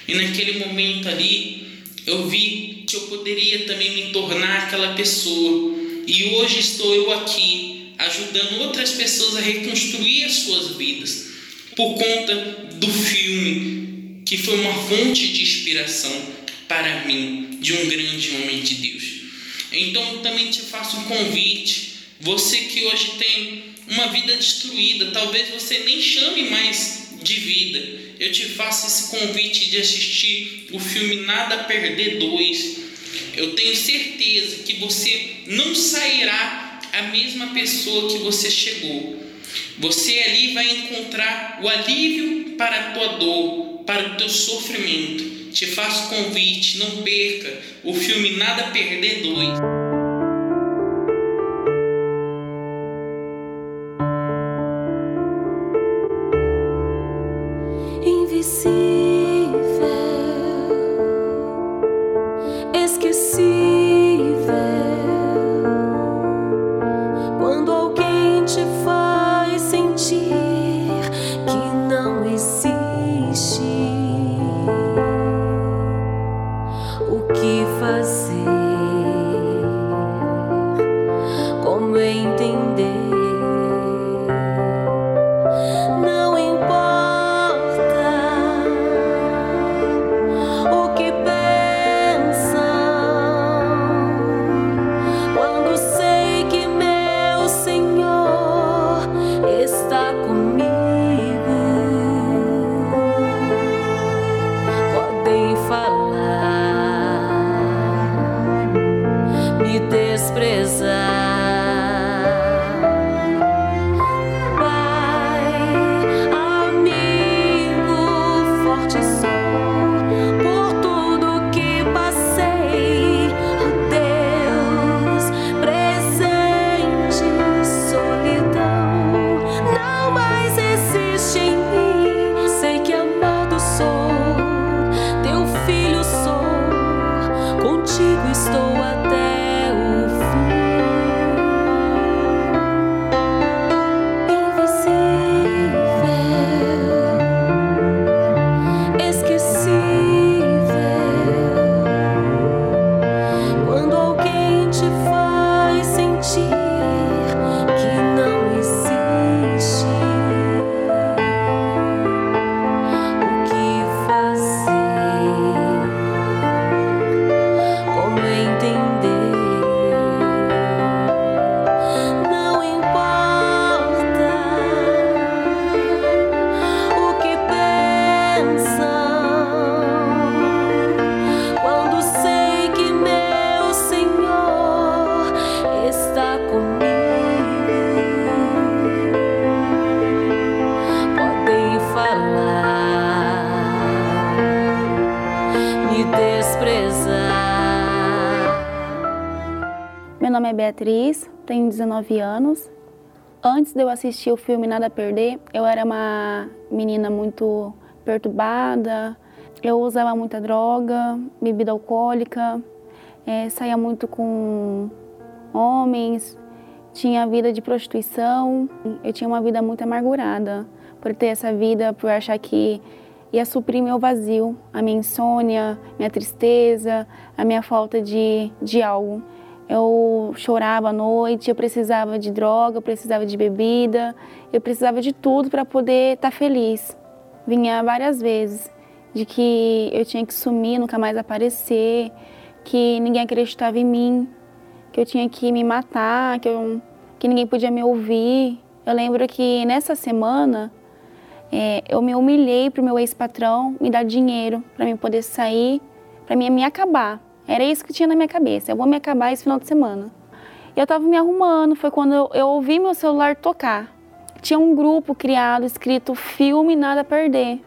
E naquele momento ali, eu vi que eu poderia também me tornar aquela pessoa. E hoje estou eu aqui, ajudando outras pessoas a reconstruir as suas vidas, por conta do filme, que foi uma fonte de inspiração para mim, de um grande homem de Deus. Então também te faço um convite. Você que hoje tem uma vida destruída, talvez você nem chame mais de vida. Eu te faço esse convite de assistir o filme Nada Perder 2. Eu tenho certeza que você não sairá a mesma pessoa que você chegou. Você ali vai encontrar o alívio para a tua dor, para o teu sofrimento te faço convite, não perca o filme Nada Perder 2. ci questo 9 anos. Antes de eu assistir o filme Nada a Perder, eu era uma menina muito perturbada, eu usava muita droga, bebida alcoólica, é, saía muito com homens, tinha vida de prostituição, eu tinha uma vida muito amargurada por ter essa vida, por achar que ia suprir meu vazio, a minha insônia, minha tristeza, a minha falta de, de algo. Eu chorava à noite, eu precisava de droga, eu precisava de bebida, eu precisava de tudo para poder estar tá feliz. Vinha várias vezes de que eu tinha que sumir, nunca mais aparecer, que ninguém acreditava em mim, que eu tinha que me matar, que, eu, que ninguém podia me ouvir. Eu lembro que nessa semana é, eu me humilhei para o meu ex-patrão me dar dinheiro para mim poder sair, para mim me acabar. Era isso que tinha na minha cabeça. Eu vou me acabar esse final de semana. Eu estava me arrumando, foi quando eu, eu ouvi meu celular tocar. Tinha um grupo criado escrito Filme Nada a Perder.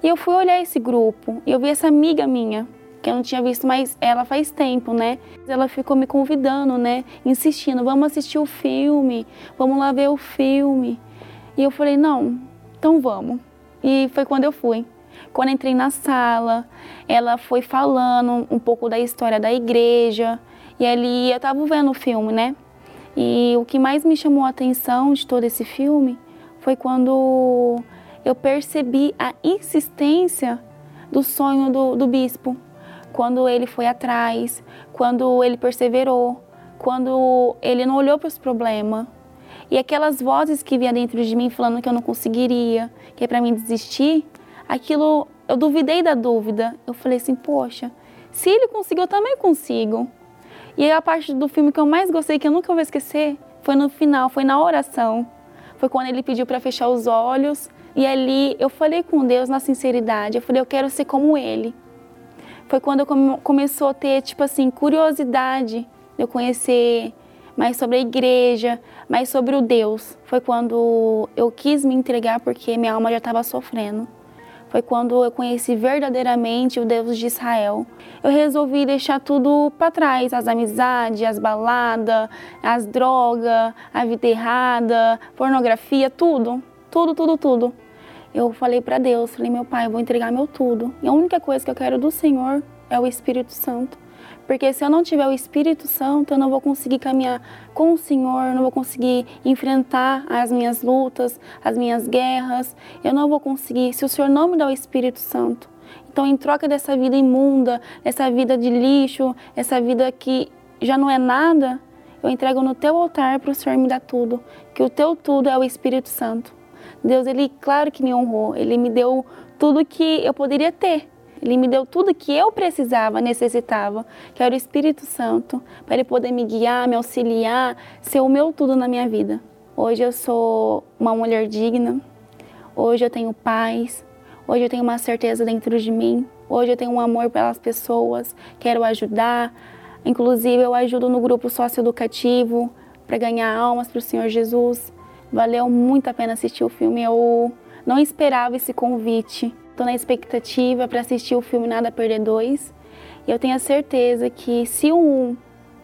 E eu fui olhar esse grupo e eu vi essa amiga minha, que eu não tinha visto mais ela faz tempo, né? Ela ficou me convidando, né? Insistindo, vamos assistir o filme, vamos lá ver o filme. E eu falei, não, então vamos. E foi quando eu fui. Quando entrei na sala, ela foi falando um pouco da história da igreja. E ali eu estava vendo o filme, né? E o que mais me chamou a atenção de todo esse filme foi quando eu percebi a insistência do sonho do, do bispo. Quando ele foi atrás, quando ele perseverou, quando ele não olhou para os problemas, e aquelas vozes que vinha dentro de mim falando que eu não conseguiria, que é para mim desistir, aquilo eu duvidei da dúvida. Eu falei assim, poxa, se ele conseguiu, eu também consigo. E a parte do filme que eu mais gostei, que eu nunca vou esquecer, foi no final, foi na oração. Foi quando ele pediu para fechar os olhos e ali eu falei com Deus na sinceridade. Eu falei, eu quero ser como ele. Foi quando eu come, começou a ter tipo assim curiosidade de eu conhecer mais sobre a igreja, mais sobre o Deus. Foi quando eu quis me entregar porque minha alma já estava sofrendo. Foi quando eu conheci verdadeiramente o Deus de Israel. Eu resolvi deixar tudo para trás, as amizades, as baladas, as drogas, a vida errada, pornografia, tudo, tudo, tudo, tudo. Eu falei para Deus, falei, meu pai, eu vou entregar meu tudo. E a única coisa que eu quero do Senhor é o Espírito Santo. Porque se eu não tiver o Espírito Santo, eu não vou conseguir caminhar com o Senhor, não vou conseguir enfrentar as minhas lutas, as minhas guerras, eu não vou conseguir se o Senhor não me dá o Espírito Santo. Então, em troca dessa vida imunda, dessa vida de lixo, essa vida que já não é nada, eu entrego no teu altar para o Senhor me dar tudo, que o teu tudo é o Espírito Santo. Deus, ele claro que me honrou, ele me deu tudo que eu poderia ter. Ele me deu tudo que eu precisava, necessitava, que era o Espírito Santo, para ele poder me guiar, me auxiliar, ser o meu tudo na minha vida. Hoje eu sou uma mulher digna, hoje eu tenho paz, hoje eu tenho uma certeza dentro de mim, hoje eu tenho um amor pelas pessoas, quero ajudar. Inclusive, eu ajudo no grupo socioeducativo para ganhar almas para o Senhor Jesus. Valeu muito a pena assistir o filme. Eu não esperava esse convite. Estou na expectativa para assistir o filme Nada Perder 2. E eu tenho a certeza que se o 1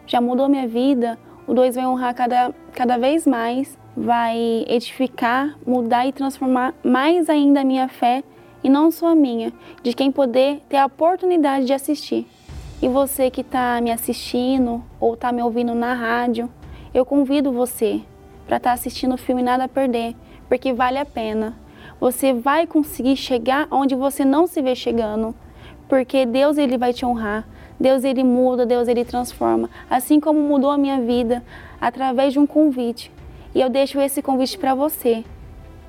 já mudou minha vida, o 2 vai honrar cada, cada vez mais, vai edificar, mudar e transformar mais ainda a minha fé, e não só a minha, de quem poder ter a oportunidade de assistir. E você que está me assistindo ou está me ouvindo na rádio, eu convido você para estar tá assistindo o filme Nada a Perder, porque vale a pena você vai conseguir chegar onde você não se vê chegando, porque Deus ele vai te honrar. Deus ele muda, Deus ele transforma, assim como mudou a minha vida através de um convite. E eu deixo esse convite para você.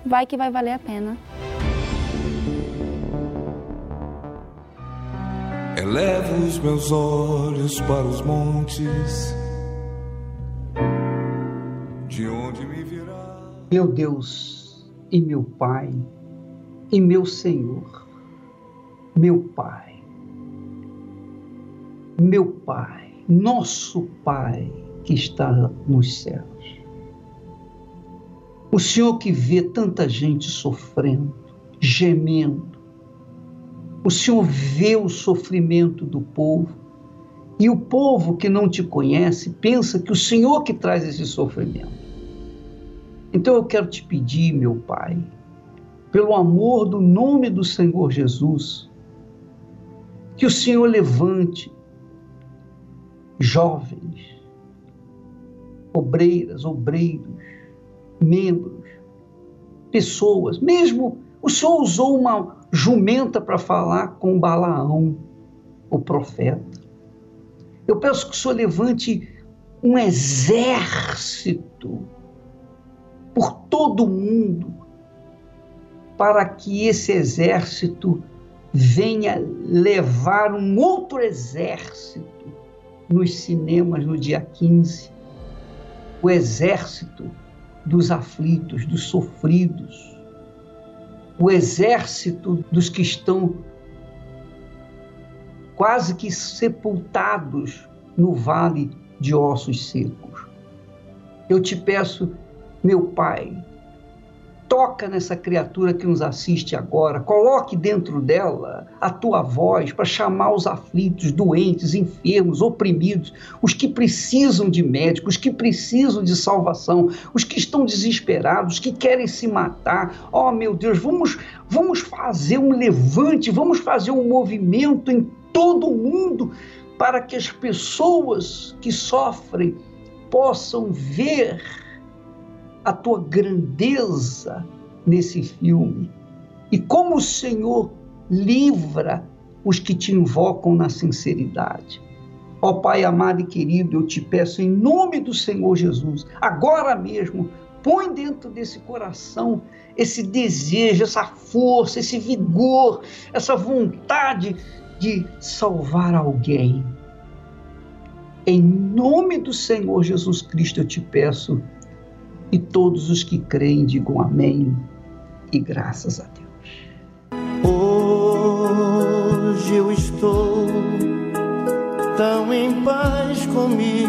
Vai que vai valer a pena. Elevo os meus olhos para os montes, de onde me virá. Meu Deus, e meu Pai, e meu Senhor, meu Pai, meu Pai, nosso Pai que está nos céus. O Senhor que vê tanta gente sofrendo, gemendo, o Senhor vê o sofrimento do povo E o povo que não te conhece pensa que o Senhor que traz esse sofrimento. Então eu quero te pedir, meu Pai, pelo amor do nome do Senhor Jesus, que o Senhor levante jovens, obreiras, obreiros, membros, pessoas, mesmo o Senhor usou uma jumenta para falar com Balaão, o profeta. Eu peço que o Senhor levante um exército por todo o mundo, para que esse exército venha levar um outro exército nos cinemas no dia 15. O exército dos aflitos, dos sofridos, o exército dos que estão quase que sepultados no vale de ossos secos. Eu te peço, meu Pai, toca nessa criatura que nos assiste agora, coloque dentro dela a tua voz para chamar os aflitos, doentes, enfermos, oprimidos, os que precisam de médicos, os que precisam de salvação, os que estão desesperados, os que querem se matar. Oh, meu Deus, vamos vamos fazer um levante, vamos fazer um movimento em todo o mundo para que as pessoas que sofrem possam ver a tua grandeza nesse filme e como o Senhor livra os que te invocam na sinceridade. Ó Pai amado e querido, eu te peço em nome do Senhor Jesus, agora mesmo, põe dentro desse coração esse desejo, essa força, esse vigor, essa vontade de salvar alguém. Em nome do Senhor Jesus Cristo eu te peço e todos os que creem digam amém e graças a Deus. Hoje eu estou tão em paz comigo.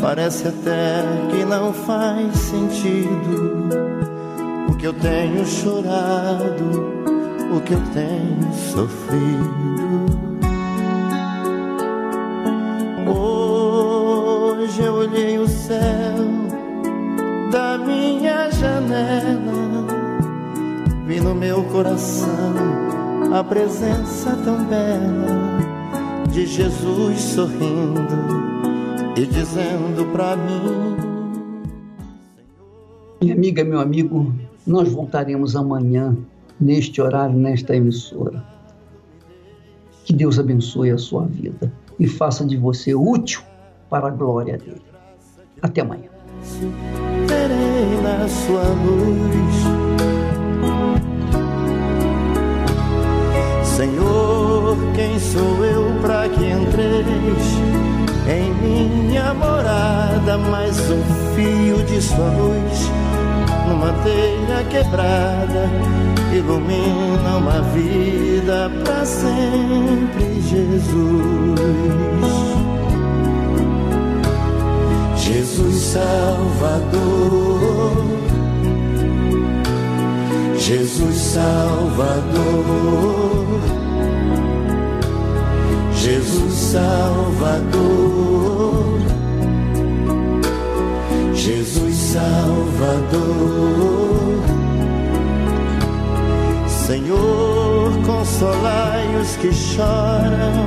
Parece até que não faz sentido o que eu tenho chorado, o que eu tenho sofrido. Eu olhei o céu da minha janela, vi no meu coração a presença tão bela de Jesus sorrindo e dizendo para mim: Minha amiga, meu amigo, nós voltaremos amanhã, neste horário, nesta emissora. Que Deus abençoe a sua vida e faça de você útil para a glória dele. Até amanhã. Verei na sua luz, Senhor, quem sou eu para que entreis em minha morada? Mais um fio de sua luz, numa telha quebrada, ilumina uma vida para sempre, Jesus. Jesus Salvador, Jesus Salvador, Jesus Salvador, Jesus Salvador. Senhor, consolai os que choram,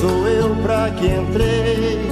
sou eu para que entreis